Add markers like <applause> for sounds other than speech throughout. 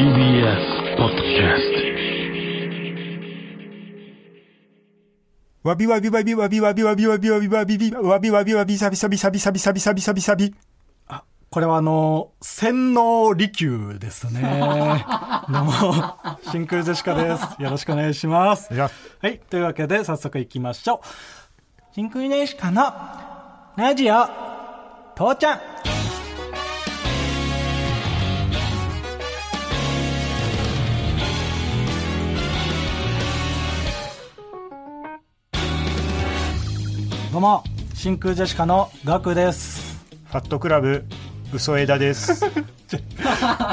TBS ポッドキャスわびわびわびわびわびわびわびわびわびわびわびわびさびさびさびさびさびさびさびさびこれはあの、洗脳利休ですね。どうも、真空ジェシカです。よろしくお願いします。はい。というわけで、早速行きましょう。真空ジェシカの、ラジオ、父ちゃん。どうも、真空ジェシカのガクです。ファットクラブ嘘枝です <laughs>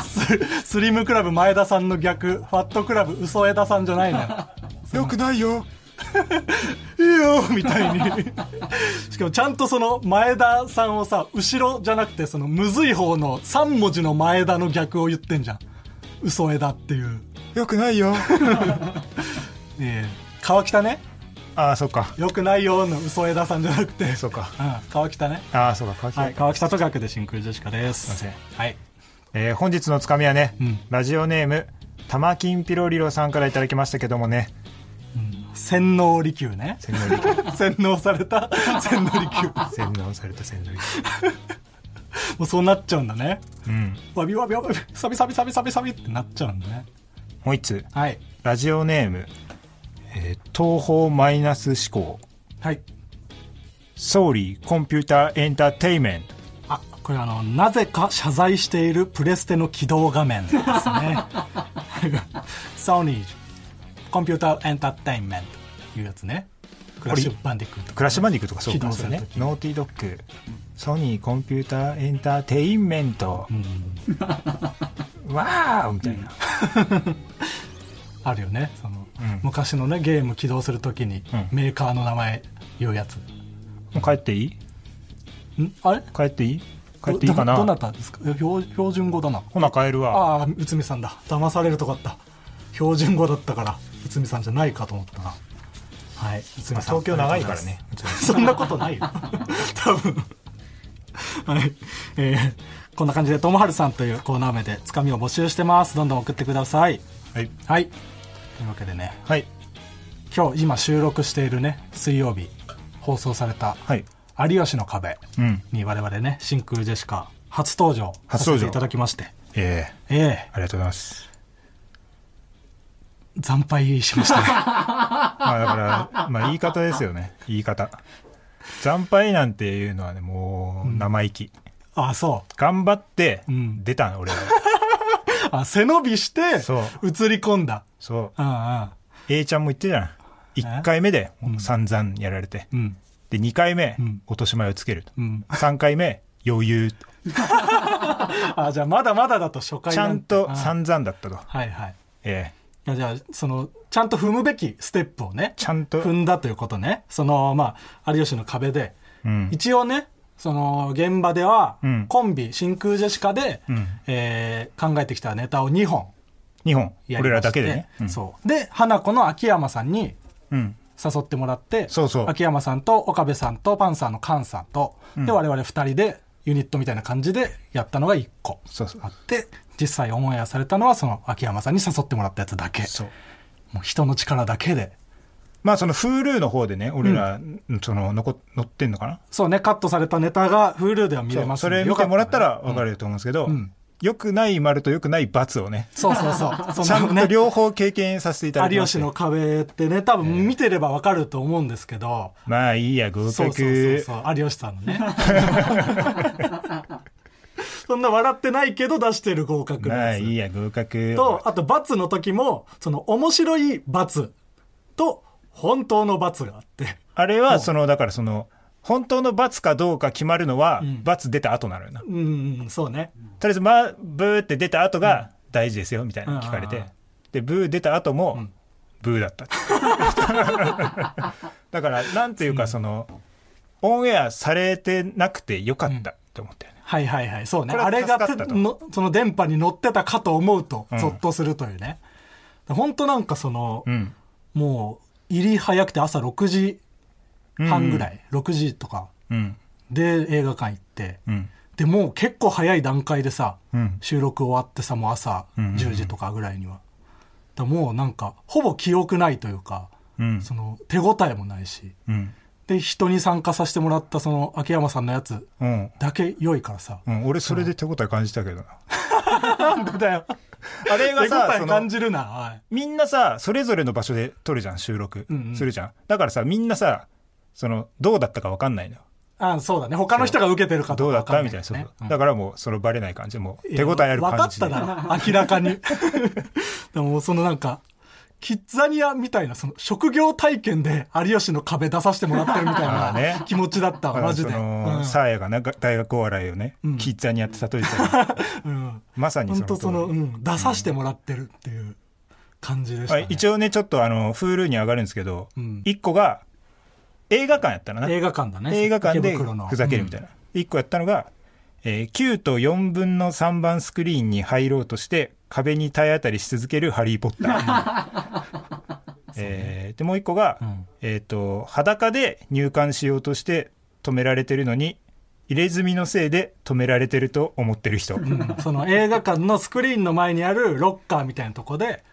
ススリムクラブ前田さんの逆、ファットクラブ嘘枝さんじゃないのよ。<laughs> よくないよ <laughs> いいよみたいに。しかもちゃんとその前田さんをさ、後ろじゃなくてそのむずい方の3文字の前田の逆を言ってんじゃん。嘘枝っていう。よくないよええ川北ね。ああそっかよくないよの嘘枝さんじゃなくて。そうかうん、川北ね。ああそうか川北はい、川北と学で真空ジェシカです。すいまはい。えー本日のつかみはね、うんラジオネーム玉金ピロリロさんからいただきましたけどもね洗脳利休ね。洗脳力 <laughs> <laughs> 洗脳された？洗脳利休。洗脳された洗脳力もうそうなっちゃうんだね。うんわびわびわび、サビサビサビサビサビってなっちゃうんだね。もう一つはい。ラジオネーム、えー東方マイナス思考はい。ソーリーコンピューターエンターテイメントあ、これあの、なぜか謝罪しているプレステの起動画面ですね。<laughs> ソニー、コンピューターエンターテインメントというやつね。クラッシュバンディクート。クラッシュバンディクとかそう起かそうねノーティードッグソニーコンピューターエンターテインメント、<laughs> わーみたいな、<laughs> あるよね。その、うん昔のね、ゲーム起動するときに、うんメーカーの名前言うやつ。もう帰っていい？ん？あれ？帰っていい？帰っていいかな？どどなたですか？標標準語だな。ほな帰るわああ、内海さんだ。騙されるとこあった。標準語だったから、内海さんじゃないかと思ったな。はい、内海さん。東京長いからねそんなことないよ。<laughs> 多分。はい。えーこんな感じで、ともはるさんというコーナー名で、つかみを募集してます。どんどん送ってください。はいはい。というわけでね、はい。今日今収録しているね、水曜日、放送された、はい。有吉の壁うん。に我々ね、真空ジェシカ、初登場さ初登場。せていただきまして、ええ。ええ。ありがとうございます。惨敗しましたね。<laughs> まあだから、まあ言い方ですよね。言い方。惨敗なんていうのはねもう生意気、あ、そう。頑張ってうん。出たの俺はあ、背伸びして、映り込んだ。そう。うんうん。A ちゃんも言ってたじゃん1回目で散々やられて、うん。で2回目、うん。落とし前をつけると、うん。3回目余裕 <laughs> あ、じゃあまだまだだと初回ちゃんとあ散々だったと、はいはい。ええ。じゃあ、その、ちゃんと踏むべきステップをね、ちゃんと。踏んだということね。その、まあ、有吉の壁で、うん。一応ね、その、現場では、うん。コンビ、真空ジェシカで、うん。えー考えてきたネタを2本。2本。俺らだけでね、うん。そう。で、花子の秋山さんにうん。誘ってもらって、そうそう。秋山さんと岡部さんとパンサーの菅さんと、うん。で、我々2人でユニットみたいな感じでやったのが1個そうそう。あって、実際オンエアされたのはその秋山さんに誘ってもらったやつだけ。そう。もう人の力だけで。まあその Hulu の方でね俺ら、その残載ってんのかな？そうね、カットされたネタが Hulu では見れますそれ見てもらったら分かると思うんですけど、うん。良くない丸と良くない罰をねそうそうそう。<laughs> そちゃんと両方経験させていただきまして。有吉の壁ってね、多分見てればわかると思うんですけど、まあいいや合格。そうそうそうそう、有吉さんのね。<laughs> そんな笑ってないけど出してる合格のまあ。いいや合格。と、あと罰の時も、その面白い罰と本当の罰があって。あれはそのだからその本当の罰かどうか決まるのは、ん。罰出た後なのよな。とうん、そうね。りあえずまあブーって出た後が大事ですよみたいな聞かれて、うんでブー出た後も、ん。ブーだった <laughs> だからなんていうかその、オンエアされてなくてよかったって思ったよね、はいはいはい。そうね。あれがその電波に乗ってたかと思うと、うん。ゾッとするというね。本当なんかその、うん。もう、入り早くて朝6時半ぐらい、6時とか。うん。で映画館行って、うん。でもう結構早い段階でさ、うん。収録終わってさもう朝うんうんうん。10時とかぐらいには、だもうなんかほぼ記憶ないというか、うん。その手応えもないし。うん。で人に参加させてもらったその秋山さんのやつうん。だけ良いからさ、うん。俺それで手応え感じたけどな。<laughs> なんでだよあれがさ <laughs> 感じるな、はい。みんなさそれぞれの場所で撮るじゃん収録うんうん。するじゃん、だからさみんなさそのどうだったか分かんないのよ。あそうだね。他の人が受けてるかどうだった？みたいな、そうだからもうそのバレない感じもう手応えある分か感じで。っただろ。明らかに。<laughs> でもそのなんかキッザニアみたいなその職業体験で有吉の壁出させてもらってるみたいなね。気持ちだったわマジで、サーヤがな大学お笑いをね、うん。キッザにやって例えてたら <laughs> うん。まさにそ本当その、うん、出させてもらってるっていう感じでした、ね。はい一応ねちょっとあの Hulu に上がるんですけど、うん。一個が映画館やったらな。映画館だね。映画館でふざけるみたいな、一個やったのが、えー9と4分の3番スクリーンに入ろうとして壁に体当たりし続けるハリー・ポッター、<laughs> えーでもう一個が、うん。えっ、と裸で入館しようとして止められてるのに入れ墨のせいで止められてると思ってる人、うん。その映画館のスクリーンの前にあるロッカーみたいなとこで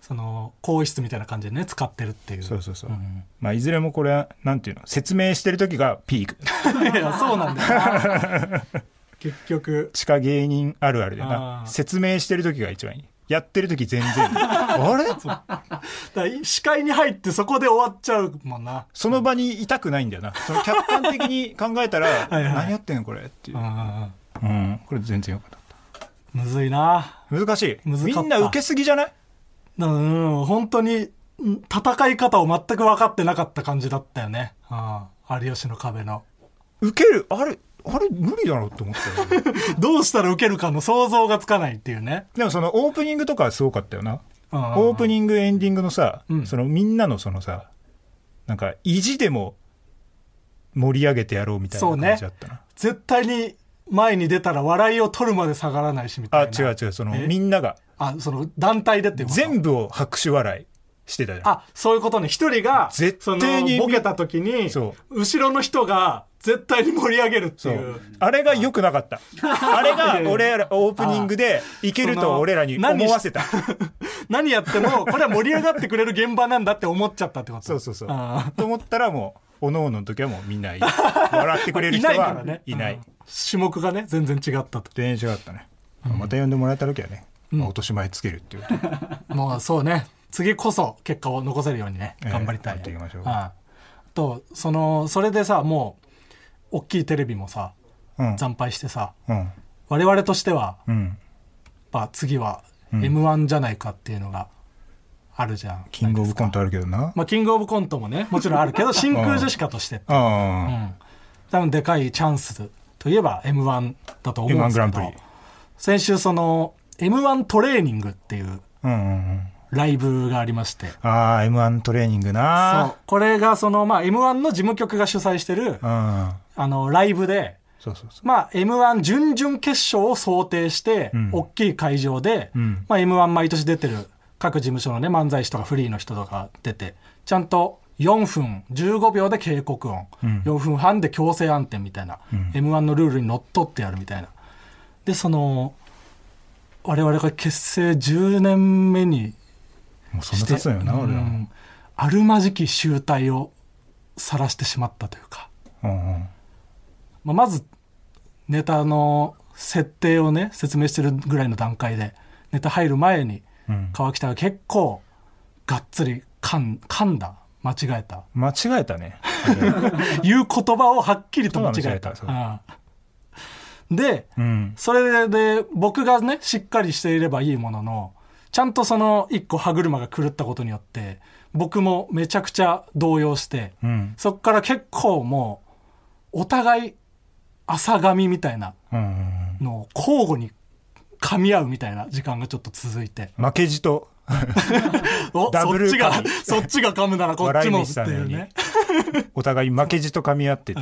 その更衣室みたいな感じでね使ってるっていう。そうそうそう、ん。まあいずれもこれはなんていうの説明してる時がピーク。<laughs> いやそうなんだよな <laughs> 結局。地下芸人あるあるであなー説明してる時が一番いい。やってる時全然 <laughs> あれ？だ視界に入ってそこで終わっちゃうもんな。その場にいたくないんだよな。その客観的に考えたら <laughs> いはい。何やってんのこれっていう。うんこれ全然よかった。うんむずいな。難しい。みんな受けすぎじゃない？うん本当にうん戦い方を全く分かってなかった感じだったよね、うん、有吉の壁の。受ける？あれあれ無理だろうって思ったよ <laughs> どうしたら受けるかの想像がつかないっていうね、でもそのオープニングとかはすごかったよな。うんオープニングエンディングのさ、うん。そのみんなのそのさなんか意地でも盛り上げてやろうみたいなそうね。感じだったな、絶対に前に出たら笑いを取るまで下がらないしみたあいな。違う違う。そのえ？みんなが。あその団体でって全部を拍手笑いしてたじゃんあそういうことね。一人が絶対にボケた時にそ後ろの人が絶対に盛り上げるってそいう。う。あれが良くなかった。あれが俺らオープニングでいけると俺らに思わせた。<laughs> 何やってもこれは盛り上がってくれる現場なんだって思っちゃったってこと。そうそうそう。あと思ったらもうおのおのの時はもうみんな笑ってくれる人はないない。うん。種目がね全然違ったと。全然違ったね、また呼んでもらえた時はね、まあ落とし前つけるっていうもう <laughs> そうね次こそ結果を残せるようにねええ頑張りたい、頑張っていきましょう。あとそのそれでさもう大きいテレビもさうん。惨敗してさうん。我々としてはうん。やっぱ次はうん。m 1じゃないかっていうのがあるじゃん、キングオブコントあるけどな。まあ、キングオブコントもねもちろんあるけど真空ジェシカとしてうあん。多分でかいチャンスといえば m 1だとあ思うん M1 ですけど。先週その m 1トレーニングっていううんうんうんライブがありまして。ああ m 1トレーニングそう。なこれがその、まあ、m 1の事務局が主催してるうん。あのライブで、そうそうそう。まあ、m 1準々決勝を想定して、うん。大きい会場で、うん。まあ、m 1毎年出てる各事務所のね漫才師とかフリーの人とか出てちゃんと4分15秒で警告音、うん。4分半で強制暗転みたいな、うん。m 1のルールにのっとってやるみたいな。でその我々が結成10年目にもうそんな経つのよな、俺あるまじき集大を晒してしまったというか、うんうん。まあ、まずネタの設定をね説明してるぐらいの段階でネタ入る前にうん。川北が結構がっつり噛ん噛んだ。間違えた。間違えたね。<laughs> 言う言葉をはっきりと間違えた。でうん。それで僕がねしっかりしていればいいもののちゃんとその一個歯車が狂ったことによって僕もめちゃくちゃ動揺してうん。そっから結構もうお互い朝噛みみたいなのを交互に噛み合うみたいな時間がちょっと続いて。負けじと。<laughs> おダブルそっちがそっちが噛むならこっちもっていうね。お互い負けじと噛み合ってて、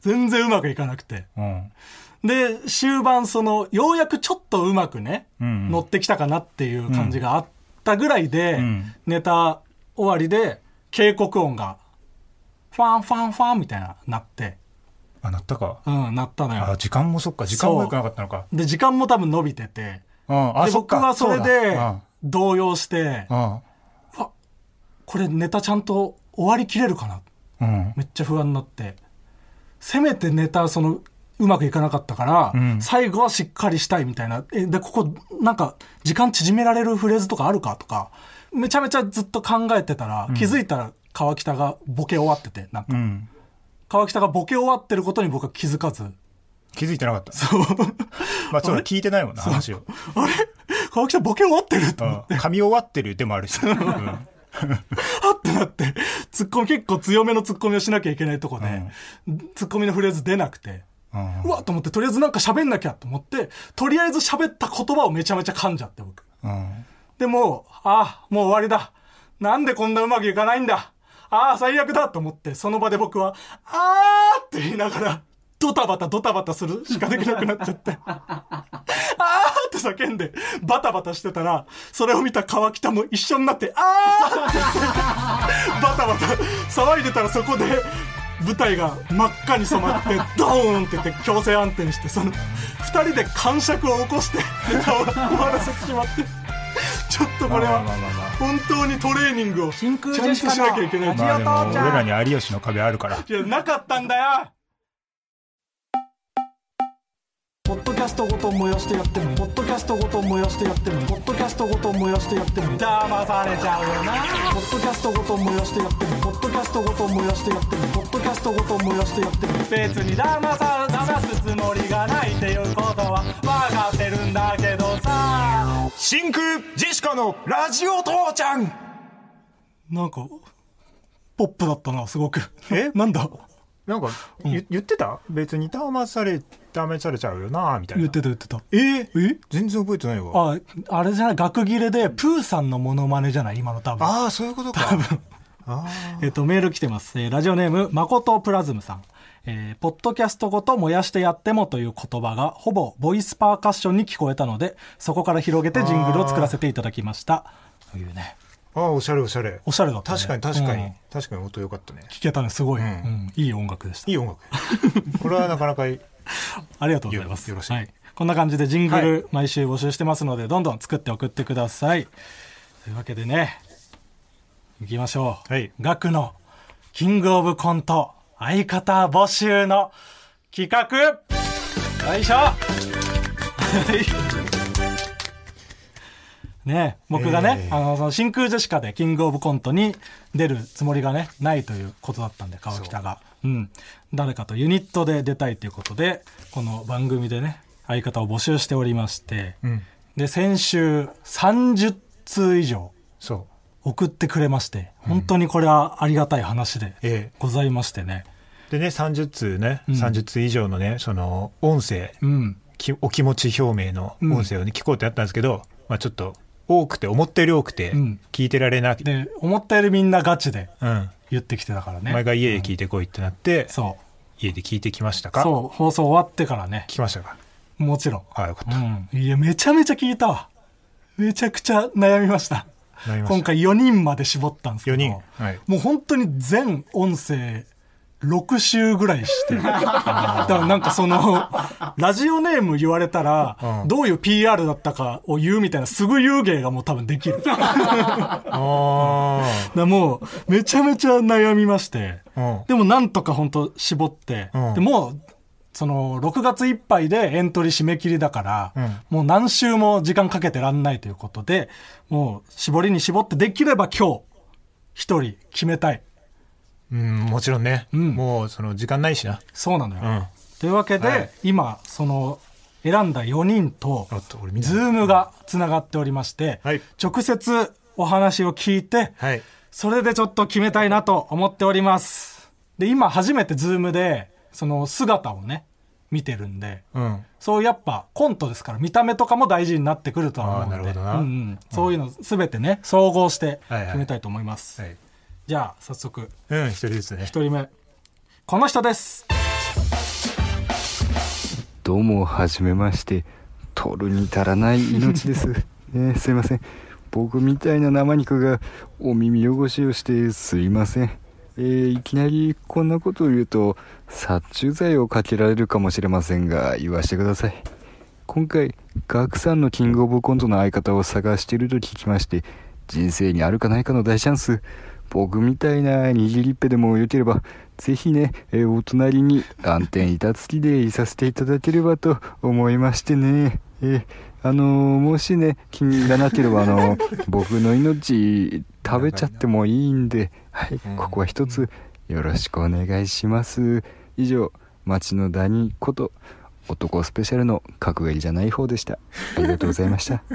全然うまくいかなくて。うんで終盤そのようやくちょっとうまくね、うん乗ってきたかなっていう感じがあったぐらいで、うんネタ終わりで警告音がファンファンファンみたいななってあ、なったか。うん、なったのあ、よ。時間もそっか、時間も良くなかったのか。で、時間も多分伸びてて、うん、あ、で、そっか。僕はそれでう動揺して、だうん。これネタちゃんと終わりきれるかな？うん。うん。めっちゃ不安になって、せめてネタ、その、うまくいかなかったから、うん最後はしっかりしたいみたいな。え、で、ここ、なんか、時間縮められるフレーズとかあるかとか、めちゃめちゃずっと考えてたら、気づいたら川北がボケ終わってて、なんか、うん。川北がボケ終わってることに僕は気づかず、気づいてなかった。そう。まあ、そうだ、聞いてないもんな、話を。あれ？川北ボケ終わってると思って、うん。噛み終わってるでもあるし。うん。あってなって、ツッコミ結構強めのツッコミをしなきゃいけないとこで、ツッコミのフレーズ出なくて、うわっと思って、とりあえずなんか喋んなきゃと思って、とりあえず喋った言葉をめちゃめちゃ噛んじゃって、僕。うん。でも、ああ、もう終わりだ。なんでこんなうまくいかないんだ。ああ、最悪だと思って、その場で僕は、あーって言いながら、ドタバタドタバタするしかできなくなっちゃって。<laughs> あーって叫んで、バタバタしてたら、それを見た川北も一緒になって、あーって言って、バタバタ騒いでたらそこで、舞台が真っ赤に染まって、ドーンって言って強制暗転して、その、二人で感触を起こして、ネタを終わらせてしまって、ちょっとこれは本当にトレーニングをちゃんと真空ジェシカのしなきゃいけない。俺らに有吉の壁あるから。いや、なかったんだよポッドキャストごと燃やしてやってもポッドキャストごと燃やしてやってもポッドキャストごと燃やしてやっても騙されちゃうよな。ポッドキャストごと燃やしてやってもポッドキャストごと燃やしてやってもポッドキャストごと燃やしてやっても別に騙さ騙すつもりがないっていうことは分かってるんだけどさ。真空ジェシカのラジオ父ちゃん。なんかポップだったなすごく。え？なんだ？なんか、言言ってた？別に騙され、騙されちゃうよなみたいな。言ってた言ってたえ？え？全然覚えてないわ。あ、あれじゃない、学切れで、プーさんのモノマネじゃない？今の多分。ああ、そういうことか。多分。あえっ、と、メール来てます。えーラジオネーム、まことプラズムさん。えーポッドキャストごと燃やしてやってもという言葉が、ほぼボイスパーカッションに聞こえたので、そこから広げてジングルを作らせていただきました。というね。あああ、おしゃれおしゃれ。おしゃれだったね。確かに確かに、うん確かに音良かったね。聞けたね、すごい、うんうんいい音楽でしたい。い音楽。これはなかなかいい。ありがとうございます。よろしいはい。こんな感じでジングはル毎週募集してますので、どんどん作って送ってください。というわけでね、行きましょう。はいガクのキングオブコント相方募集の企画よいしょはいね僕がね、えーあの、その真空ジェシカでキングオブコントに出るつもりがね、ないということだったんで、川北が。うん。誰かとユニットで出たいということで、この番組でね、相方を募集しておりまして、うん。で、先週30通以上そう。送ってくれまして、本当にこれはありがたい話でええございましてね。でね、30通ね、うん30通以上のね、その、音声、うん。きお気持ち表明の音声をね、聞こうってやったんですけど、まあちょっと、多くて、思ったより多くてうん、聞いてられなくて、で、思ったよりみんなガチでうん。言ってきてたからね。お前が家で聞いてこいってなって、そう。家で聞いてきましたか？そう、放送終わってからね。聞きましたか？もちろん。ああ、よかった。うん。いや、めちゃめちゃ聞いたわ。めちゃくちゃ悩みました。なりました今回4人まで絞ったんですけど。4人？はいもう本当に全音声6週ぐらいして。<laughs> だからなんかその、ラジオネーム言われたら、うんどういう PR だったかを言うみたいなすぐ言う芸がもう多分できる。<laughs> あらもう、めちゃめちゃ悩みまして。でもなんとか本当絞って、うんでもう、その、6月いっぱいでエントリー締め切りだから、うんもう何週も時間かけてらんないということで、もう絞りに絞ってできれば今日、一人決めたい。うん、もちろんね。うんもう、その、時間ないしな。そうなのよ。うん。というわけで、はい今、その、選んだ4人とズームがつながっておりまして、はい直接お話を聞いて、はい。それでちょっと決めたいなと思っております。で、今初めてズームで、その姿をね、見てるんで、うん。そうやっぱコントですから見た目とかも大事になってくるとは思うのでそういうの全てね総合してはいはい決めたいと思います、はい。じゃあ早速うん、一人ずつね。一人目この人ですどうも、はじめまして。取るに足らない命です。<laughs> ね、すいません。僕みたいな生肉がお耳汚しをしてすいません。えーいきなりこんなことを言うと殺虫剤をかけられるかもしれませんが言わしてください今回ガクさんのキングオブコントの相方を探していると聞きまして人生にあるかないかの大チャンス僕みたいな握りっぺでもよければぜひね、えーお隣に暗転板付きでいさせていただければと思いましてね。えーあのーもしね気に入らなければあのー <laughs> 僕の命食べちゃってもいいんではいここは一つよろしくお願いします。以上町のダニこと男スペシャルの角刈りじゃない方でした。ありがとうございました。<laughs>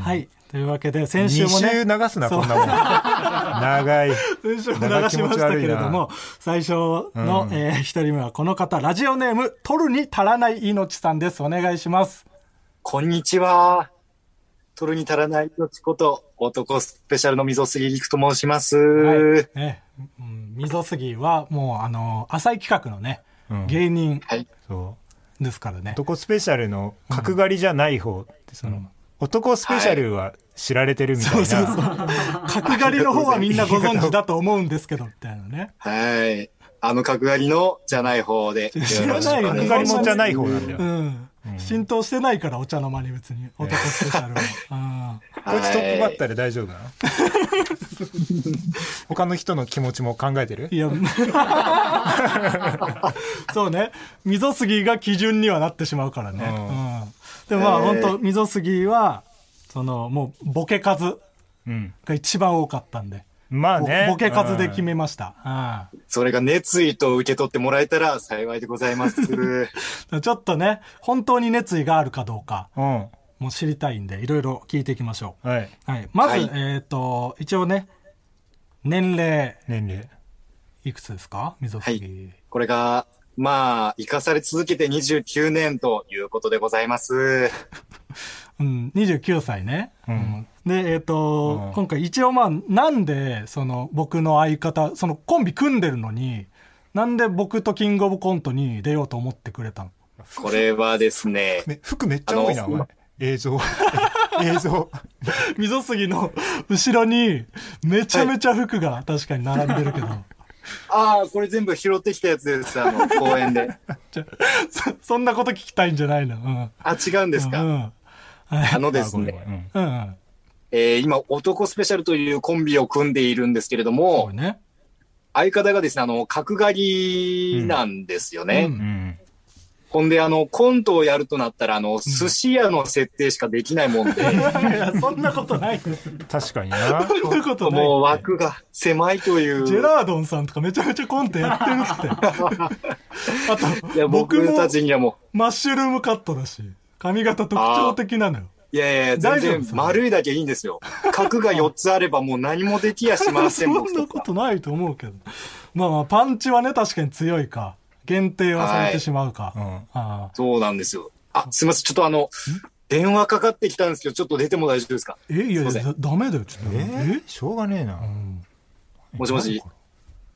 はい。というわけで、先週2もね。週流すな、こんなもん。<laughs> 長い。先週も流しましたけれども、最初の、うんえー一人目はこの方、ラジオネーム、取るに足らない命さんです。お願いします。こんにちは。取るに足らない命こと、男スペシャルの溝杉陸と申します。はい。ね、うん、溝杉はもう、あの、浅い企画のね、うん芸人はい。そう。ですからね。男スペシャルの角刈りじゃない方って、その、男スペシャルは知られてるみたいな。角刈りの方はみんなご存知だと思うんですけど、みたいなね。はい。あの角刈りのじゃない方で。知らない角刈りもじゃない方なんだよ。うん。浸透してないから、お茶の間に別に。男スペシャルは。こいつトップバッターで大丈夫なの？他の人の気持ちも考えてる？うん。いや、<laughs> そうね。溝杉が基準にはなってしまうからね。うんうん。でもまあ、本当溝杉は、その、もう、ボケ数うん。が一番多かったんで。ぼまあね。ボケ数で決めました。それが熱意と受け取ってもらえたら幸いでございます。うん。ちょっとね、本当に熱意があるかどうか、うん。もう知りたいんで、いろいろ聞いていきましょはい。う。はい。まず、はいえっ、と、一応ね、年齢、年齢。いくつですか？溝杉。これが、まあ、生かされ続けて29年ということでございます。<laughs> うん、29歳ね。うんで、えっ、と、うん今回一応まあ、なんで、その、僕の相方、そのコンビ組んでるのに、なんで僕とキングオブコントに出ようと思ってくれたの？これはですね、め服めっちゃ多いな、あのお前。映像。<laughs> 映像。溝杉の後ろに、めちゃめちゃ服が確かに並んでるけど、<laughs> ああ、これ全部拾ってきたやつです、あの、公園で。<laughs> そそんなこと聞きたいんじゃないの？うん。あ、違うんですか？うん。あのですね、うん。えー今、男スペシャルというコンビを組んでいるんですけれどそもう、ね。相方がですね、あの、角刈りなんですよね。うんうん。ほんで、あの、コントをやるとなったら、あの、寿司屋の設定しかできないもんで、いや、そんなことないです。確かにな。そんなことない。もう枠が狭いという。ジェラードンさんとかめちゃめちゃコントやってるって。<laughs> あと、いや、僕たちにはもマッシュルームカットだし、髪型特徴的なのよ。う、いやいや、全然大丈夫それ丸いだけいいんですよ。角が4つあればもう何もできやしません、そん僕とか。<laughs> なことないと思うけど。まあまあ、パンチはね、確かに強いか。限定はされてしまうか。うん。ああ。そうなんですよ。あ、すいません。ちょっとあの、電話かかってきたんですけど、ちょっと出ても大丈夫ですか？え、いやいや、ダメだよ、ちょっと。えー？しょうがねえな。うんもし。もし。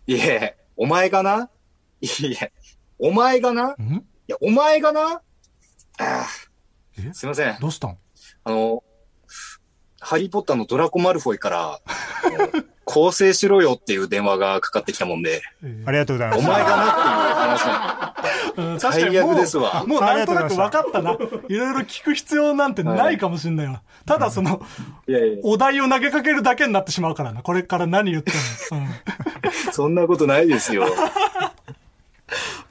いえ、お前がな？いえ、お前がな？いん？や、お前がな？すいません。どうしたん？あの、ハリーポッターのドラコ・マルフォイから、構成しろよっていう電話がかかってきたもんで、ありがとうございます。お前がなっていう話なうん最悪ですわもうなんとなく分かったな。<laughs> いろいろ聞く必要なんてないかもしんないわ。ただその、の。いやいや、お題を投げかけるだけになってしまうからな。これから何言っても。<laughs> そんなことないですよ。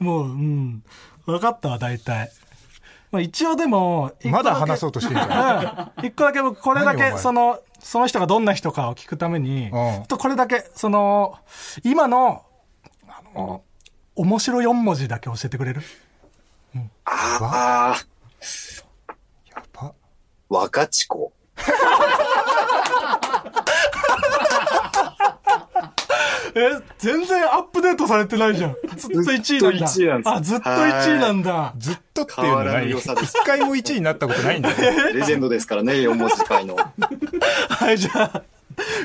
うん、もう、うん。分かったわ、大体。まあ一応でも、まだ話うそうとしてんじゃん。<laughs> うん。一個だけ僕、これだけ、その、その人がどんな人かを聞くために、ん。ちょっとこれだけ、その、今の、あの、面白4文字だけ教えてくれる？ああ、やば。若智子。<laughs> え、全然アップデートされてないじゃん。ずっと1位なんだ。ずっと1位なんですあ、ずっと1位なんだ。ずっとっていうの変わらない。一回も1位になったことないんだよ。レジェンドですからね、4文字界の。はい、じゃあ、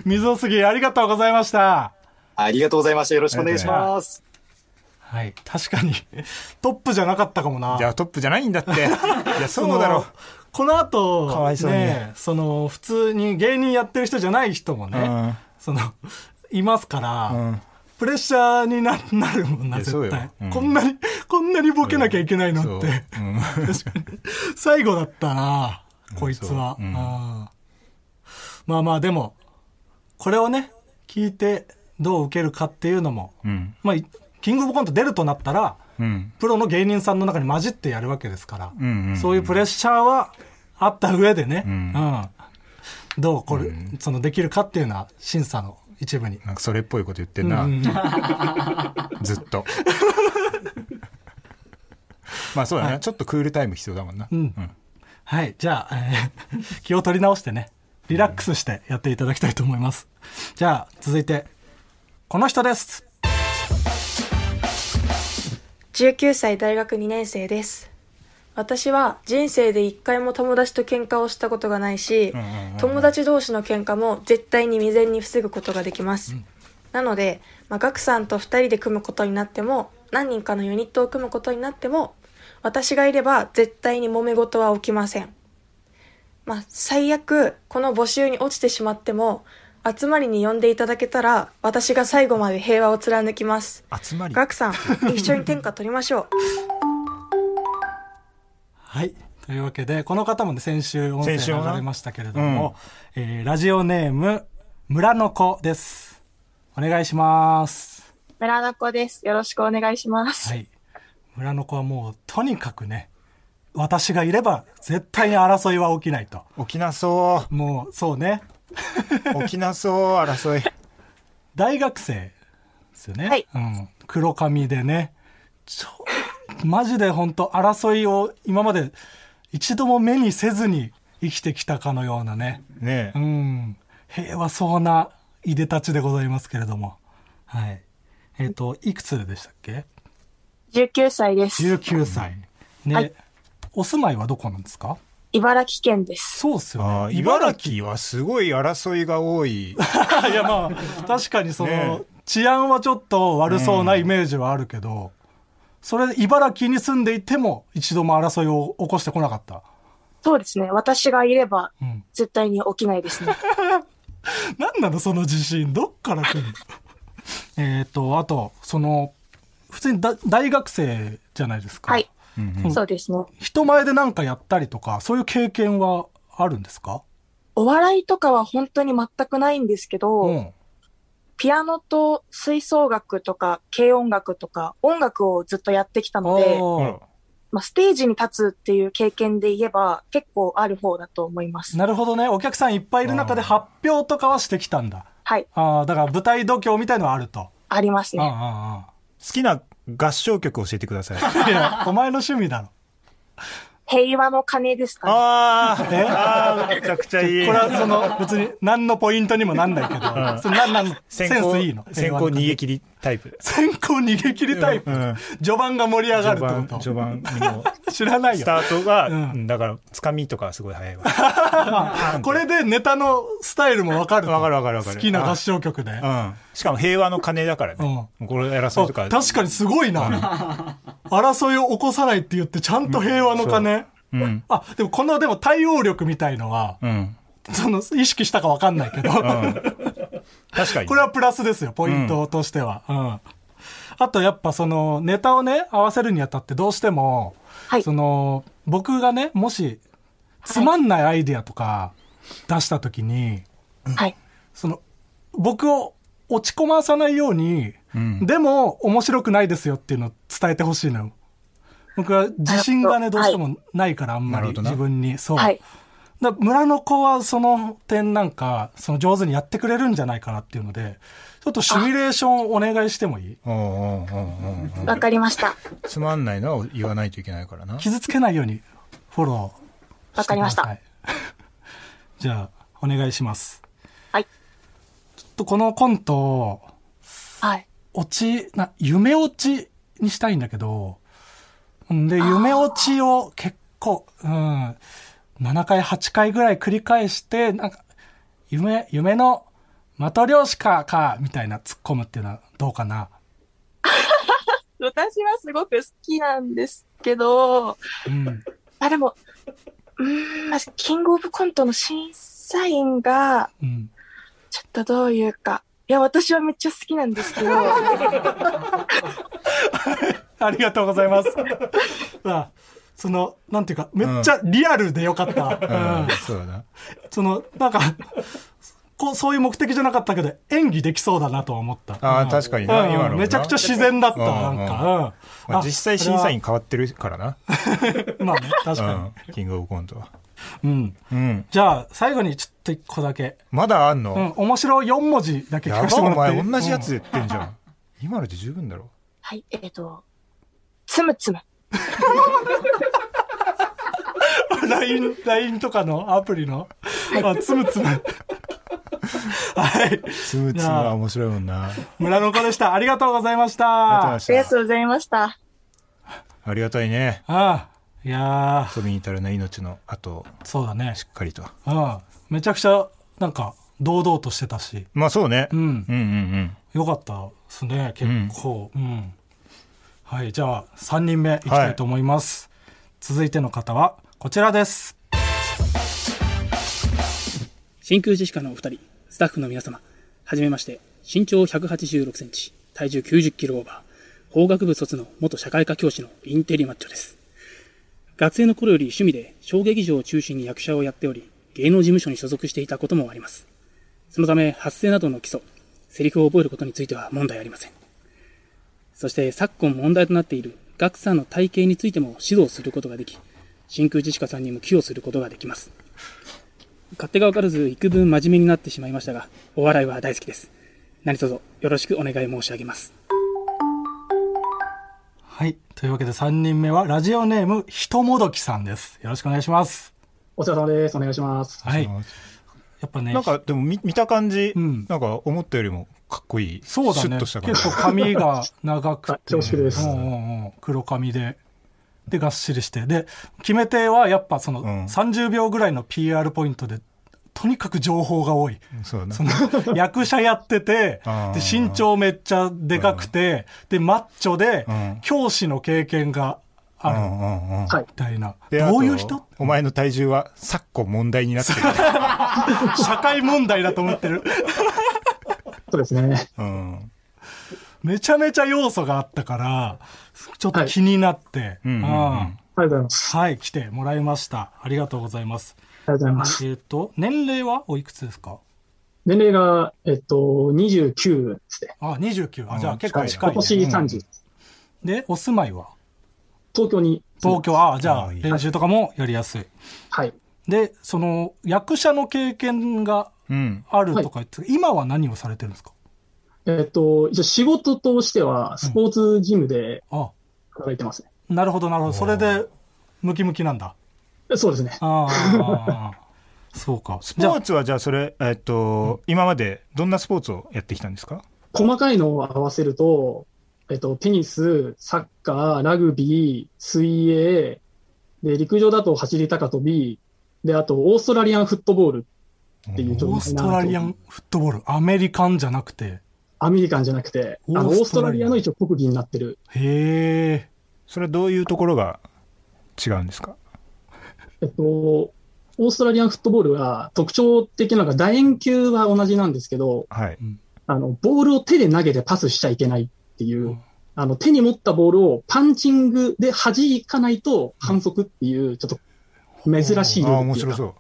水尾杉ありがとうございました。ありがとうございました。よろしくお願いします。はい、確かに、トップじゃなかったかもな。じゃあトップじゃないんだって。<laughs> いや、そうだろその。この後、かわいそうにね、その、普通に芸人やってる人じゃない人もね、うんその、いますから、うん。プレッシャーにななるもんな、絶対、うんこんなに、こんなにボケなきゃいけないのって。うん。<laughs> 最後だったな、こいつは。まあまあ、でも、これをね、聞いてどう受けるかっていうのも、うん。まあ、いキングオブコント出るとなったら、うん。プロの芸人さんの中に混じってやるわけですから、うんうんうんそういうプレッシャーはあった上でね、ううんんどうこれ、そのできるかっていうのは審査の一部に。なんかそれっぽいこと言ってんな。うん <laughs> ずっと。<laughs> まあそうだね、ちょっとクールタイム必要だもんな。うんはい、じゃあ、えー <laughs> 気を取り直してね、リラックスしてやっていただきたいと思います。じゃあ、続いて、この人です。19歳大学2年生です。私は人生で一回も友達と喧嘩をしたことがないし、うんうんうん友達同士の喧嘩も絶対に未然に防ぐことができます。なので、まあ、ガクさんと2人で組むことになっても、何人かのユニットを組むことになっても、私がいれば絶対に揉め事は起きません。まあ、最悪、この募集に落ちてしまっても、集まりに呼んでいただけたら、私が最後まで平和を貫きます。集まり。ガクさん、一緒に天下取りましょう。はい。というわけで、この方もね、先週音声流れましたけれども、えーラジオネーム、村の子です。お願いします。村の子です。よろしくお願いします。はい。村の子はもう、とにかくね、私がいれば絶対に争いは起きないと。起きなそもう、そうね。う。<laughs> 起きなそう、争い。大学生ですよね。はいうん。黒髪でね。ちょ、マジで本当争いを今まで一度も目にせずに生きてきたかのようなね。ねえ。うん。平和そうないでたちでございますけれども。はい。えっ、と、いくつでしたっけ？19歳です。?19 歳。ね、はいお住まいはどこなんですか？茨城県です。そうっすよね。茨城はすごい争いが多い。<laughs> いやまあ、確かにその、ね治安はちょっと悪そうなイメージはあるけど、それ、茨城に住んでいても一度も争いを起こしてこなかった。そうですね。私がいればうん。絶対に起きないですね。<laughs> なんなのその自信？どっから来るの？<laughs> えっと、あと、その、普通にだ大学生じゃないですか。はい。うんうんそうですね。人前でなんかやったりとか、そういう経験はあるんですか？お笑いとかは本当に全くないんですけど、うん。ピアノと吹奏楽とか軽音楽とか音楽をずっとやってきたので、まあ、ステージに立つっていう経験で言えば結構ある方だと思います。なるほどね。お客さんいっぱいいる中で発表とかはしてきたんだ。はい。ああ、だから舞台度胸みたいのはあると。ありますああね。あ好きな合唱曲教えてください。いや、お前の趣味だろ。平和の鐘ですかね。ああー、めちゃくちゃいい。これはその、別に何のポイントにもなんないけど、それなんなんセンスいいの？先行逃げ切りタイプ。先行逃げ切りタイプ。うん序盤が盛り上がる序盤、ってこと序盤にも。知らないよ。スタートが、うんだから、つかみとかすごい早いわ。<laughs> これでネタのスタイルもわかると。わかるわかるわかる好きな合唱曲で。うん。しかも平和の鐘だからね。これ争いとか。あ確かにすごいな。争いを起こさないって言って、ちゃんと平和の鐘？うん。あ、でもこの、でも対応力みたいのは、うん。その、意識したかわかんないけど、確かに。これはプラスですよ、ポイントとしては。うん。あとやっぱその、ネタをね、合わせるにあたってどうしても、はいその、僕がね、もし、つまんないアイディアとか出したときに、はい。その、僕を落ち込まさないように、うんでも面白くないですよっていうのを伝えてほしいのよ。僕は自信がね、どうしてもないから、あんまり自分に。そう。はい。だ村の子はその点なんか、その上手にやってくれるんじゃないかなっていうので、ちょっとシミュレーションお願いしてもいい？わかりました。つまんないのは言わないといけないからな。傷つけないようにフォロー。わかりました <laughs> じゃあ、お願いします。はい。ちょっとこのコント、はい。落ち、な、夢落ちにしたいんだけど、んで、夢落ちを結構、うん、7回、8回ぐらい繰り返して、なんか、夢、夢の的漁師か、か、みたいな突っ込むっていうのはどうかな？<laughs> 私はすごく好きなんですけど、うん。あ、でも、うーん、まずキングオブコントの審査員が、うん。ちょっと、どういうか。いや、私はめっちゃ好きなんですけど、<laughs> ありがとうございます。<laughs> あその、なんていうか、めっちゃリアルでよかった。うんうん、そうだな。その、なんか、こう、そういう目的じゃなかったけど、演技できそうだなとは思った。ああ、うん確かにな、うん今の。めちゃくちゃ自然だった、うんなんか。実際審査員あ変わってるからな。<laughs> まあね、確かうん。キングオブコントは。に。うん。うん。じゃあ、最後にちょっと一個だけ。まだあんの、うん、面白い4文字だけ聞かせてもお前らっていい同じやつ言ってんじゃん。今ので十分だろ。はい、えっ、と、つむつむ。<laughs> うん LINE、LINE とかのアプリの、あ、つむつむ。<laughs> はい。つむつむは面白いもんな。村の子でした。ありがとうございました。あありがとうございました。ありがたいね。ああ、いや遊びに至るな命の後、ー、そうだねし。っかりと。うん。めちゃくちゃ、なんか、堂々としてたし。まあそうね。うんうんうんうん。よかったですね、結構。うん。はい、じゃあ、3人目いきたいと思います。続いての方は、こちらです。真空ジェシカのお二人、スタッフの皆様、はじめまして、身長186センチ、体重90キロオーバー、法学部卒の元社会科教師のインテリマッチョです。学生の頃より趣味で小劇場を中心に役者をやっており、芸能事務所に所属していたこともあります。そのため、発声などの基礎、セリフを覚えることについては問題ありません。そして、昨今問題となっている学さんの体型についても指導することができ、真空ジェシカさんにも寄与することができます。勝手が分からず幾分真面目になってしまいましたが、お笑いは大好きです。何卒よろしくお願い申し上げます。はい。というわけで3人目は、ラジオネーム、ひともどきさんです。よろしくお願いします。お疲れ様です。お願いします。はい。やっぱね、なんかでも見見た感じ、うんなんか思ったよりもかっこいい。そうだね。シュッとした感じ。結構髪が長くて。<laughs> 恐縮ですうんうんうん。黒髪で。で、がっしりして。で、決め手はやっぱそのうん30秒ぐらいの PR ポイントで、とにかく情報が多い。そ。の、<laughs> 役者やっててあ、で、ー身長めっちゃでかくて、で、マッチョでうん、教師の経験がある。うんうんみたいな。でどういう人？お前の体重は昨今問題になってる。<laughs> 社会問題だと思ってる。そうですね。うん。めちゃめちゃ要素があったから、ちょっと気になって。うんうんうんあありがとうございます。ーはい、来てもらいました。ありがとうございます。ありがとうございます。えっ、と、年齢はおいくつですか？年齢が、えっと、29ですね。あ、29。あ、じゃあうん結構近い、今ね。年30。で、お住まいは？東京に。東京。あ、じゃああいい練習とかもやりやすい。はい。で、その、役者の経験がうん。あるとか言って、今は何をされてるんですか？えっと、一応仕事としては、スポーツジムであ、働いてますね。なるほど、なるほど。それで、ムキムキなんだ。そうですね。あーあ <laughs> そうか。スポーツはじゃあそれ、えっと、今までどんなスポーツをやってきたんですか？細かいのを合わせると、えっと、テニス、サッカー、ラグビー、水泳、で、陸上だと走り高跳び、で、あと、オーストラリアンフットボールっていうちょっとオーストラリアンフットボール、アメリカンじゃなくて。アメリカンじゃなくて、あの、オーストラリアの一応国技になってる。へえ。それはどういうところが違うんですか？えっと、オーストラリアンフットボールが特徴的なのが楕円球は同じなんですけど、はい。あの、ボールを手で投げてパスしちゃいけないっていう、うんあの、手に持ったボールをパンチングで弾かないと反則っていう、ちょっと珍しいルああ、ールっていうか面白そ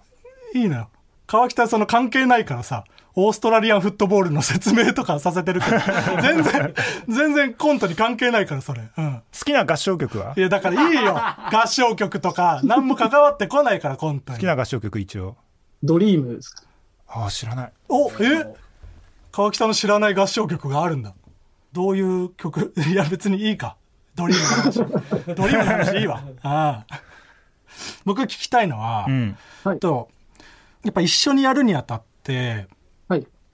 う。いいな。川北はその関係ないからさ、オーストラリアンフットボールの説明とかさせてるけど、<laughs> 全然、全然コントに関係ないから、それ。うん。好きな合唱曲はいや、だからいいよ。合唱曲とか、何も関わってこないから、コントに。好きな合唱曲一応。ドリームですか？ああ、知らない。お、え？川北の知らない合唱曲があるんだ。どういう曲？<laughs> いや、別にいいか。ドリームの話。ドリームの話いいわ。ああ。僕聞きたいのは、うん。と、やっぱ一緒にやるにあたって、はい。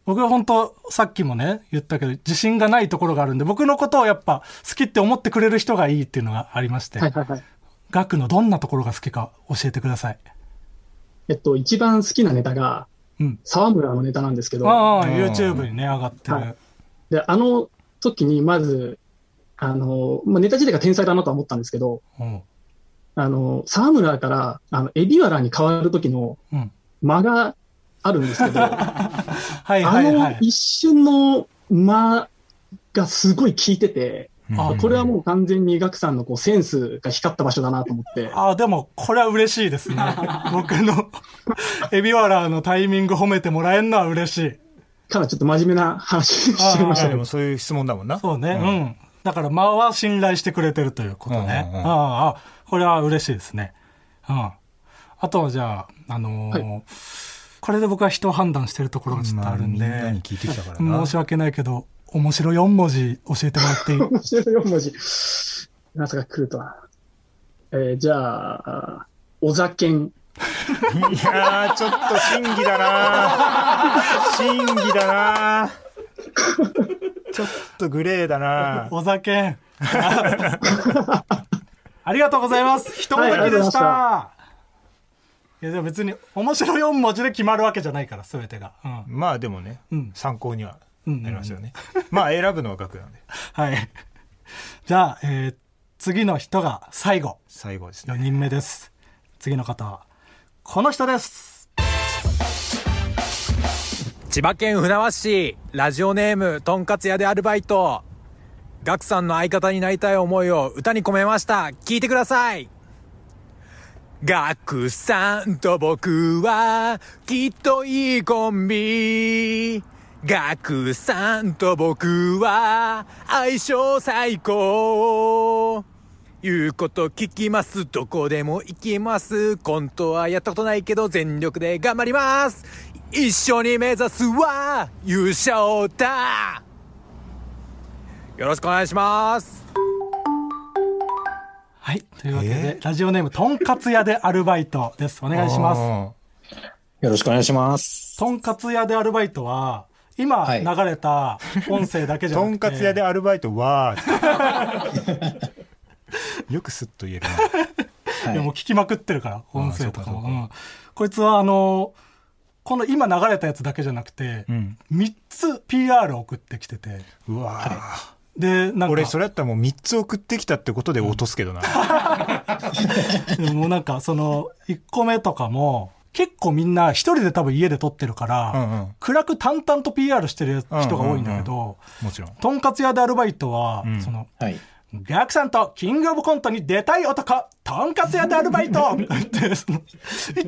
僕は本当さっきもね、言ったけど、自信がないところがあるんで、僕のことをやっぱ好きって思ってくれる人がいいっていうのがありまして、はいはいはい。ガクのどんなところが好きか教えてください。えっと、一番好きなネタが、うん。沢村のネタなんですけど、ああ、うん YouTube にね、上がってる。はいで、あの時にまず、あの、まあ、ネタ自体が天才だなとは思ったんですけど、うん。あの、沢村から、あの、エビワラに変わる時のうん。間があるんですけど、<laughs> はいあはいはい。の一瞬の間がすごい効いてて、あこれはもう完全にガクさんのこうセンスが光った場所だなと思って。ああ、でも、これは嬉しいですね。<laughs> 僕の、エビワラのタイミング褒めてもらえるのは嬉しい。からちょっと真面目な話しちゃいましたけどいやでも。そういう質問だもんな。そうね、うん。だから、間は信頼してくれてるということね。うんうんうんああ、これは嬉しいですね。うん。あとはじゃあ、あのーこれで僕は人を判断してるところがちょっとあるんで、まあみんなに聞いてきたからな。申し訳ないけど、面白4文字教えてもらっていい面白い4文字。まさか来るとは。えーじゃあ、お酒ん。いやー、ちょっと審議だな審議だなちょっとグレーだなお酒。ありがとうございます。一文字でしはいいや、でも別に面白い4文字で決まるわけじゃないから、すべてが。うん。まあでもね、うん参考にはうんなりますよね。まあ選ぶのは額なんで。はい。じゃあ、えー次の人が最後。最後です4ね。人目です。次の方は、この人です。千葉県船橋市ラジオネームとんかつ屋でアルバイトガクさんの相方になりたい思いを歌に込めました聞いてくださいガクさんと僕はきっといいコンビガクさんと僕は相性最高言うこと聞きます。どこでも行きます。コントはやったことないけど全力で頑張ります。一緒に目指すは優勝だよろしくお願いします。はい。というわけで、えラジオネーム、とんかつ屋でアルバイトです。お願いします。す。よろしくお願いします。とんかつ屋でアルバイトは、今はい流れた音声だけじゃなくて、とんかつ屋でアルバイトは、<laughs> よくスッと言えるな。いやもう聞きまくってるから、音声とかも。かかうんこいつは、あの、この今流れたやつだけじゃなくて、うん。3つ PR 送ってきてて、うわーで、なんか、俺、それやったらもう3つ送ってきたってことで落とすけどな。<laughs> でもなんか、その、1個目とかも、結構みんな一人で多分家で撮ってるから、うんうん暗く淡々と PR してる人が多いんだけど、もちろん。とんかつ屋でアルバイトは、うんその、はい。ガクさんとキングオブコントに出たい男、とんかつ屋でアルバイト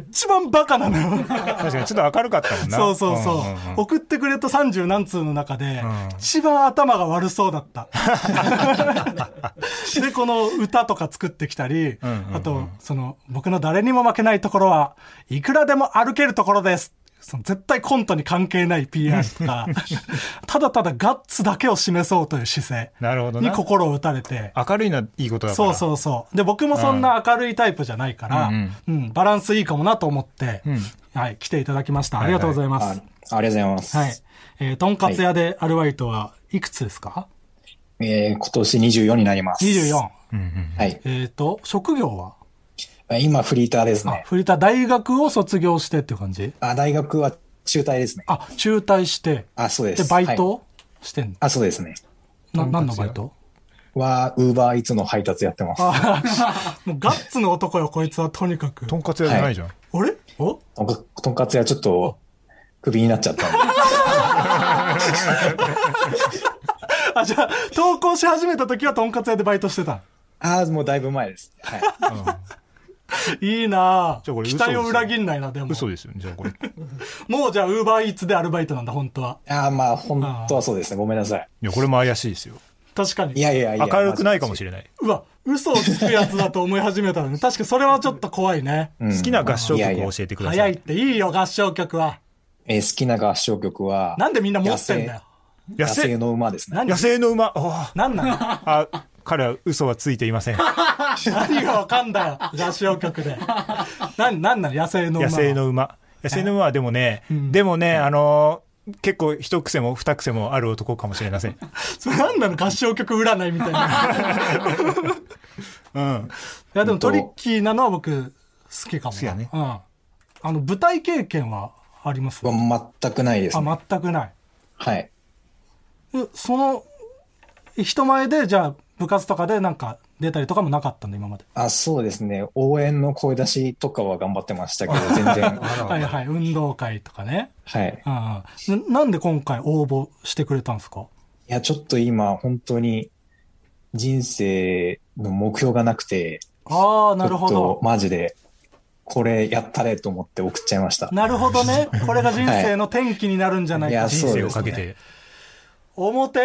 一番バカなのよ。確かにちょっと明るかったもんな。そうそうそう。んんん送ってくれた30何通の中で、うん一番頭が悪そうだった。<laughs> で、この歌とか作ってきたり、うんうんうんあと、その、僕の誰にも負けないところは、いくらでも歩けるところです。その絶対コントに関係ない PR とか、<laughs> ただただガッツだけを示そうという姿勢なるほどなに心を打たれて、明るいのはいいことだかそうら。そうそう。で、僕もそんな明るいタイプじゃないから、うんうんバランスいいかもなと思って、うんはい、来ていただきました。ありがとうございます。あありがとうございます。はい。えー、とんかつ屋でアルバイトはいくつですか、えー今年24になります。?24。うんうんはい。えっ、と、職業は？今、フリーターですあね、。フリーター大学を卒業してっていう感じ？あ、大学は中退ですね。あ、中退して、あ、そうで。ですバイはいト、してんの、あ、そうですね。な、何のバイト？は、ウーバーイーツの配達やってます。あもうガッツの男よ、こいつはとにかく。とんかつ屋じゃないじゃん。あれ？お？とんかとんかつ屋ちょっと、クビになっちゃったんで。<laughs> あ、じゃあ、投稿し始めた時はとんかつ屋でバイトしてた。ああ、もうだいぶ前です。はい。いいなぁ。じゃあこれ期待を裏切んないな、でも。嘘ですよ。じゃあこれ。い <laughs> もうじゃあ、ウーバーイーツでアルバイトなんだ、本当は。ああ、まあ、本当はそうですね。ごめんなさい。や、これも怪しいですよ。確かに。いやいやいや。明るくないかもしれない。うわ、嘘をつくやつだと思い始めたのね。確かにそれはちょっと怖いね。れない。好きな合唱いやいや曲を教えてください。早いっていいよ、合唱曲は。えー好きな合唱曲は、なんでみんな持ってんだよ。野生野生の馬ですね。何野生の馬。あなんなの？あ、彼は嘘はついていません。何がわかんだよ、合唱曲で。なん、なんなの野生の馬野は。生の馬。野生の馬はでもね、でもね、あのー結構一癖も二癖もある男かもしれません。<laughs> それなんなの合唱曲占いみたいな。<laughs> うん。いや、でもトリッキーなのは僕、好きかもな。好きやねうん。あの、舞台経験はあります？は全くないですね。あ、全くない。はい。えその、人前で、じゃあ、部活とかでなんか、出たりとかもなかったんだ、今まで。あ、そうですね。応援の声出しとかは頑張ってましたけど、<laughs> 全然。<laughs> はいはい、運動会とかね。はい。ああななんで今回応募してくれたんですか？いや、ちょっと今、本当に人生の目標がなくて、ああ、なるほどと。マジで、これやったれと思って送っちゃいました。なるほどね。これが人生の転機になるんじゃないか。いやそうですね人生をかけて。表 <laughs> い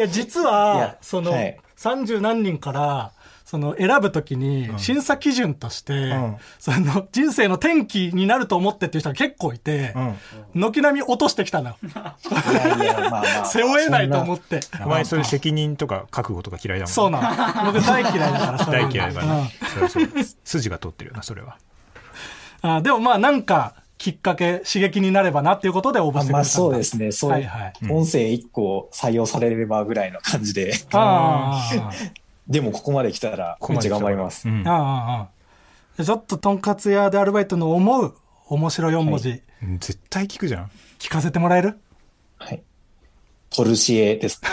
や、実は、その、はい30何人から、その、選ぶときに、審査基準として、んその、人生の転機になると思ってっていう人が結構いて、軒並み落としてきたの。いやいや、まあまあ。背負えないと思っって。お前そういう責任とか覚悟とか嫌いだもん。そうなの。僕大嫌いだから、大嫌いだから。そりゃそう筋が通ってるよな、それは。うんあでもまあ、なんか、きっかけ、刺激になればなっていうことで応募してくれたんだまあそうですね。そう、はいはい。音声1個採用されればぐらいの感じで。ああ。<laughs> でもここまで来たら、めっちゃ頑張ります。うんあああああちょっととんかつ屋でアルバイトの思う面白4文字、うん絶対聞くじゃん。聞かせてもらえる？はい。トルシエです。<laughs>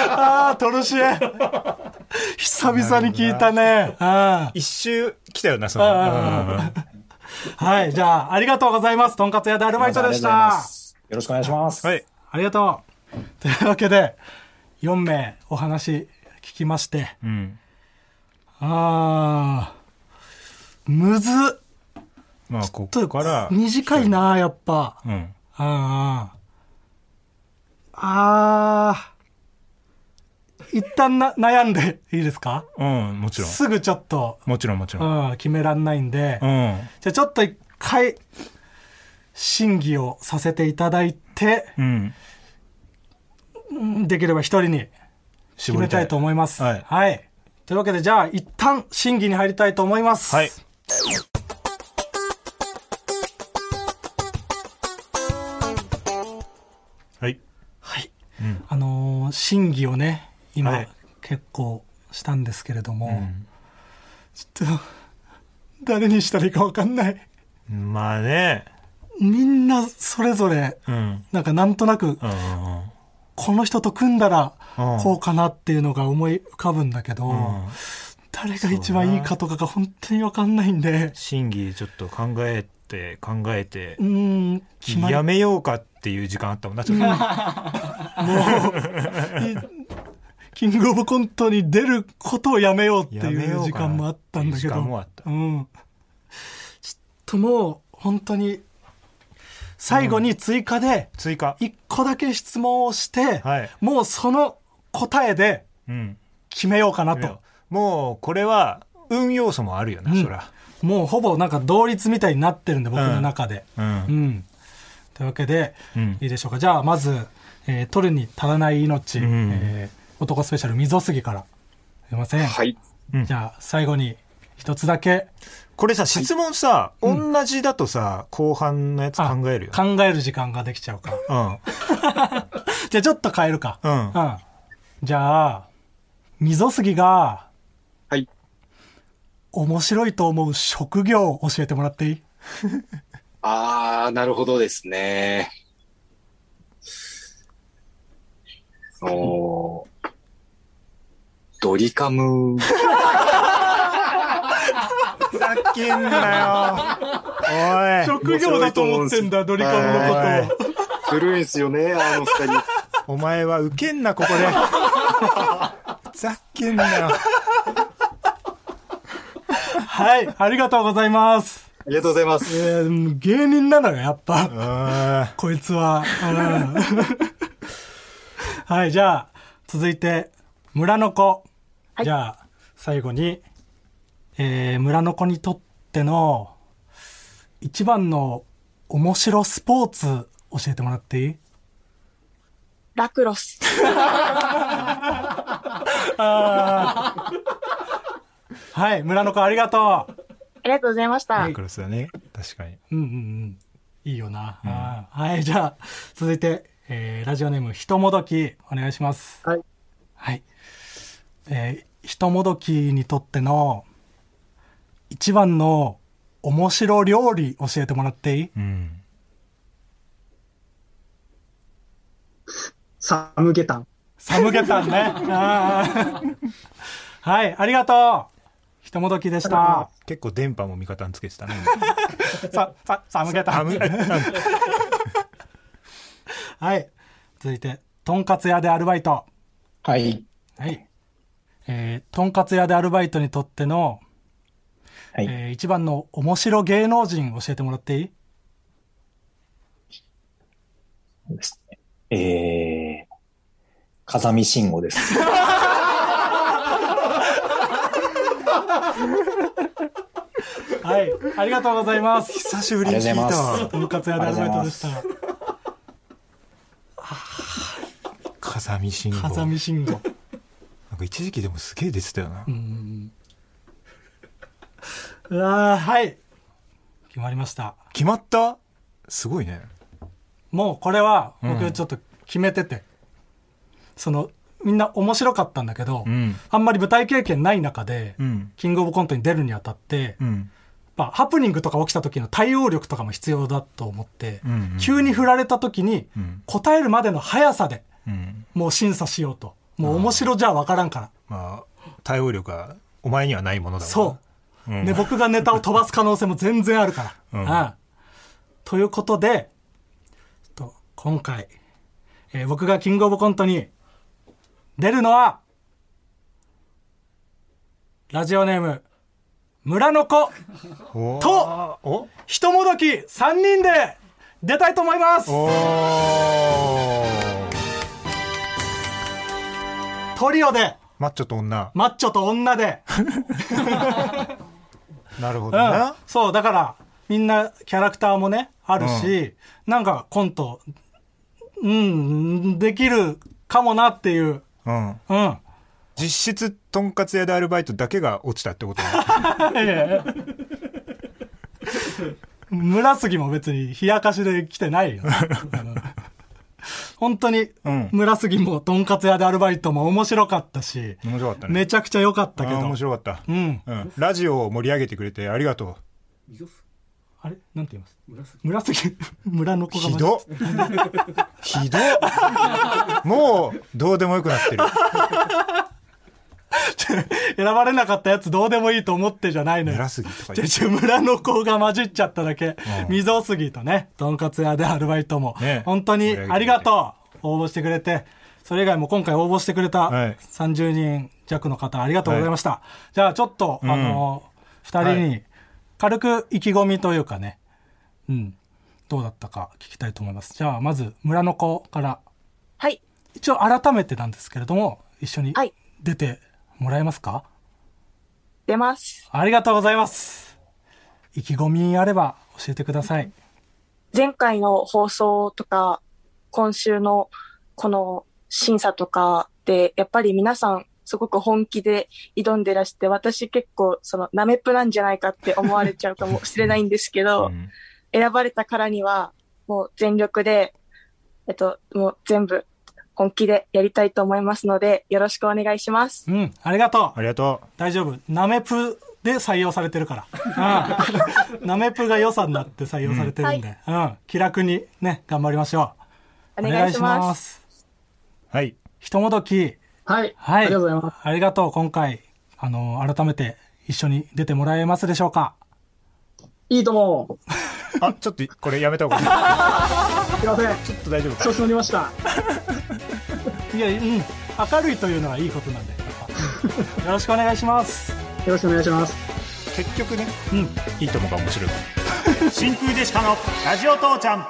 ああ、トルシエ。<laughs> 久々に聞いたね。あ一周来たよな、そあの。はい、じゃあ、ありがとうございます。とんかつ屋でアルバイトでした。すよろしくお願いします。はい。ありがとう。というわけで、4名お話聞きまして、うん。ああ、むずっ。まあ、ここから、短いな、やっぱ。うん。ああ。ああ。一旦な、悩んでいいですか？うん、もちろん。すぐちょっと、もちろん、もちろん。うん、決めらんないんで、うん。じゃあちょっと一回、審議をさせていただいて、うん。うんできれば一人に決めたいと思います。はいというわけで、じゃあ一旦審議に入りたいと思います。はい。はい。はい。うんあのー審議をね、今、はい結構したんですけれども、うんちょっと、<laughs> 誰にしたらいいかわかんない。まあね。みんなそれぞれ、うん。なんかなんとなく、うんうんこの人と組んだらうんこうかなっていうのが思い浮かぶんだけど、うん。誰が一番いいかとかが本当にわかんないんで、審議ちょっと考えて、考えてう、ーん、決まりやめようかっていう時間あったもんな、ちょっと。<laughs> キングオブコントに出ることをやめようっていう時間もあったんだけど。うん。ちょっともう、本当に、最後に追加で、追加。一個だけ質問をして、はい。もうその答えでうん。決めようかなと。もう、これは、運要素もあるよな、うんそら。もうほぼなんか同率みたいになってるんで、僕の中で。う。うんん。というわけで、うんいいでしょうか。じゃあ、まず、えー取るに足らない命、うんえー男スペシャル、溝杉から。すいません。はい。うんじゃあ、最後に、一つだけこれさ、質問さ、同じだとさ、後半のやつ考えるよ。考える時間ができちゃうか。うん。<laughs> じゃあ、ちょっと変えるか。うん。うん。じゃあ、溝杉が、はい。面白いと思う職業を教えてもらっていい？あー、なるほどですね。おードリカム。ふざけんなよ。おい。<laughs> 職業だと思ってんだ、ドリカムのことを。古いんすよね、あの二人。お前はウケんな、ここで。ふざけんなよ。はい、ありがとうございます。ありがとうございます。えー、芸人なのよ、やっぱ。あこいつは。うんはい、じゃあ、続いて、村の子。じゃあ、最後に、えー、村の子にとっての、一番の面白スポーツ教えてもらっていい？ラクロス。<laughs> はい、村の子ありがとう。ありがとうございました。ークロスだね。確かに。うんうんうん。いいよな。あーはい、じゃあ、続いて、えー、ラジオネーム、ひともどき、お願いします。はい。はい。えー、ひともどきにとっての、一番の面白料理教えてもらっていい？うん。サムゲタン。サムゲタンね。はい、ありがとう。ひともどきでした。結構電波も味方につけてたね。さ、さ、サムゲタン。はい。続いて、とんかつ屋でアルバイト。はい。はい。えー、とんかつ屋でアルバイトにとっての、はいえー一番の面白芸能人教えてもらっていい？そうですね。えー、風見慎吾です。<laughs> はい。ありがとうございます。久しぶりに聞いたありがとうございますとんかつ屋でアルバイトでした。風見慎吾。風見慎吾。か一時期でもすげえ出てたよな。うん。うわーはい。決まりました。決まった？すごいね。もうこれはうん僕ちょっと決めてて、そのみんな面白かったんだけど、うん。あんまり舞台経験ない中で、うん。キングオブコントに出るにあたって、うん。まあ、ハプニングとか起きた時の対応力とかも必要だと思って、うんうん急に振られた時にうん。答えるまでの速さでうん。もう審査しようと。もう面白じゃ分からんから。まあ、対応力はお前にはないものだそう。うん。で、僕がネタを飛ばす可能性も全然あるから。うん。ああということで、と今回、えー僕がキングオブコントに出るのは、ラジオネーム、村の子おと、お？ひともどき3人で出たいと思いますトリオで、マッチョと女。マッチョと女で、<laughs> なるほどうんな。そう、だから、みんなキャラクターもね、あるし、なんかコント、うん、できるかもなっていう、うん。うん。実質、とんかつ屋でアルバイトだけが落ちたってこと <laughs> 村杉も別に冷やかしで来てないよ。う <laughs> ん <laughs> 本当に、うん村杉もとんかつ屋でアルバイトも面白かったし、面白かったね。めちゃくちゃ良かったけど。面白かった。うん。うん。ラジオを盛り上げてくれてありがとあれ？なんて言います？村杉、村 <laughs> のう。子がひどひどもう、どうでもよくなってる。<laughs> 選ばれなかったやつどうでもいいと思ってじゃないのよ。村杉とか村の子が混じっちゃっただけ。うん。溝杉とね、とんかつ屋でアルバイトも、ね。本当にありがとう。応募してくれて、それ以外も今回応募してくれたはい。30人弱の方ありがとうございました。じゃあちょっと、うん。あの、二人に軽く意気込みというかね、うん、どうだったか聞きたいと思います。じゃあまず村の子から、はい。一応改めてなんですけれども、一緒にはい。出てもらえますか、出ます。ありがとうございます。意気込みあれば教えてください。前回の放送とか、今週のこの審査とかで、やっぱり皆さんすごく本気で挑んでらして、私結構そのナメプなんじゃないかって思われちゃうかもしれないんですけど、うん選ばれたからにはもう全力で、えっと、もう全部本気でやりたいと思いますので、よろしくお願いします。うん、ありがとう。ありがと大丈夫。ナメプで採用されてるから。うん。<laughs> ナメプが良さになって採用されてるんで、うん。気楽にね、頑張りましょう。お願いします。す。う。はい。ひともどき、はい。はい。ありがとうございます。ありがとう。今回、あの、改めて一緒に出てもらえますでしょうか？いいとも。あ、ちょっと、これやめた方がいい。<laughs> すいません。ちょっと大丈夫か？調子乗りました。いや、うん。明るいというのはいいことなんで、よろしくお願いします。よろしくお願いします。結局ね、うん。いいともが面白い。真空ジェシカのラジオ父ちゃん。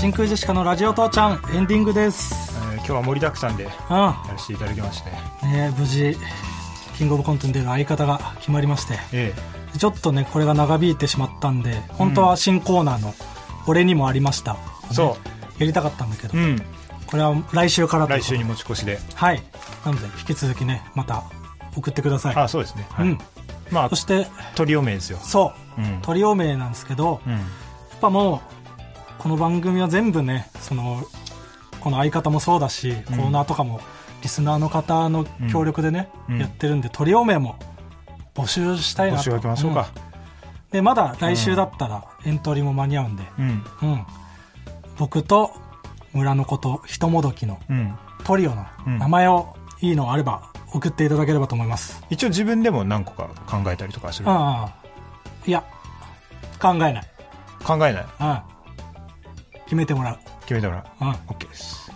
真空ジェシカのラジオ父ちゃん、エンディングです。えー今日は盛りだくさんでやうん。らせていただきまして。ね、無事、キングオブコントに出る相方が決まりまして、えちょっとね、これが長引いてしまったんで、本当は新コーナーの、俺にもありました。えそやりたかったんだけどう。う、ん。これは来週から来週に持ち越しで。はい。なので、引き続きね、また送ってください。あ、そうですね。はいうん。まあそ、して、トリオ名ですよ。そう、うん。トリオ名なんですけど、うん。やっぱもう、この番組は全部ね、その、この相方もそうだし、うんコーナーとかも、リスナーの方の協力でね、うんやってるんで、トリオ名も募集したいなと。募集ましょうか。で、まだ来週だったらエントリーも間に合うんで、うん。うん。僕と村のこと人もどきのうん。トリオのうん名前をいいのあれば送っていただければと思います。一応自分でも何個か考えたりとかする？ああ。いや、考えない。考えない。うん。決めてもらう。決めてもらう。うん。OK です。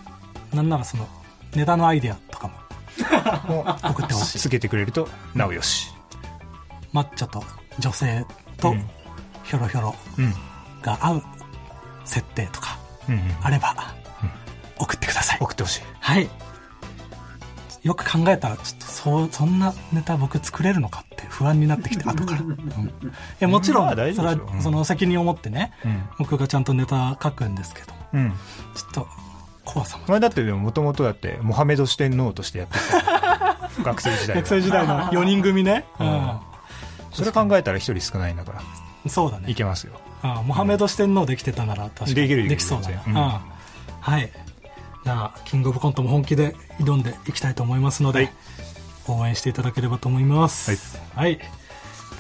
なんならその、ネタのアイディアとかも <laughs> 送ってほしい。つけてくれると、なおよし。マッチョと女性とうんヒョロヒョロうん。が合う設定とか。あれば送ってください。送ってほしい。はい。よく考えたら、ちょっとそう、そんなネタ僕作れるのかって不安になってきて、<laughs> 後から。うんいや、もちろん、それはその責任を持ってね、うん。僕がちゃんとネタ書くんですけど、うん。ちょっと怖さも。まあだってでももともとだって、モハメド四天王としてやってた。<laughs> 学生時代は。学生時代の4人組ね。ううんそれ考えたら一人少ないんだから、ん。そうだね。いけますよ。ああモハメド四天王できてたなら確かに。できるできそうだな、うんうんはい。じゃあキングオブコントも本気で挑んでいきたいと思いますので、はい。応援していただければと思います。はい、という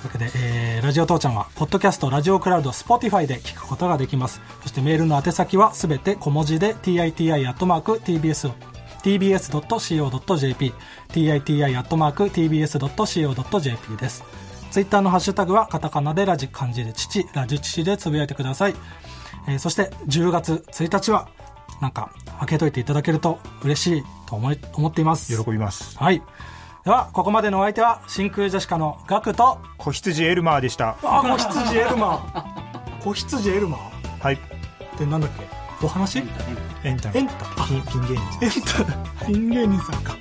わけで、えーラジオ父ちゃんはポッドキャストラジオクラウド Spotify で聞くことができます。そしてメールの宛先はすべて小文字で titi.tbs tbs.co.jp titi.tbs.co.jp ですツイッターのハッシュタグはカタカナでラジ漢字で父ラジ父でつぶやいてください、えーそして10月1日はなんか開けといていただけると嬉しいと思い思っています。喜びます。はい。ではここまでのお相手は真空ジェシカのガクと子羊エルマーでした。あ子羊エルマー。子羊エルマー？はい。ってなんだっけ？お話？エンタエンタピンピン芸人エンタピン芸人さんか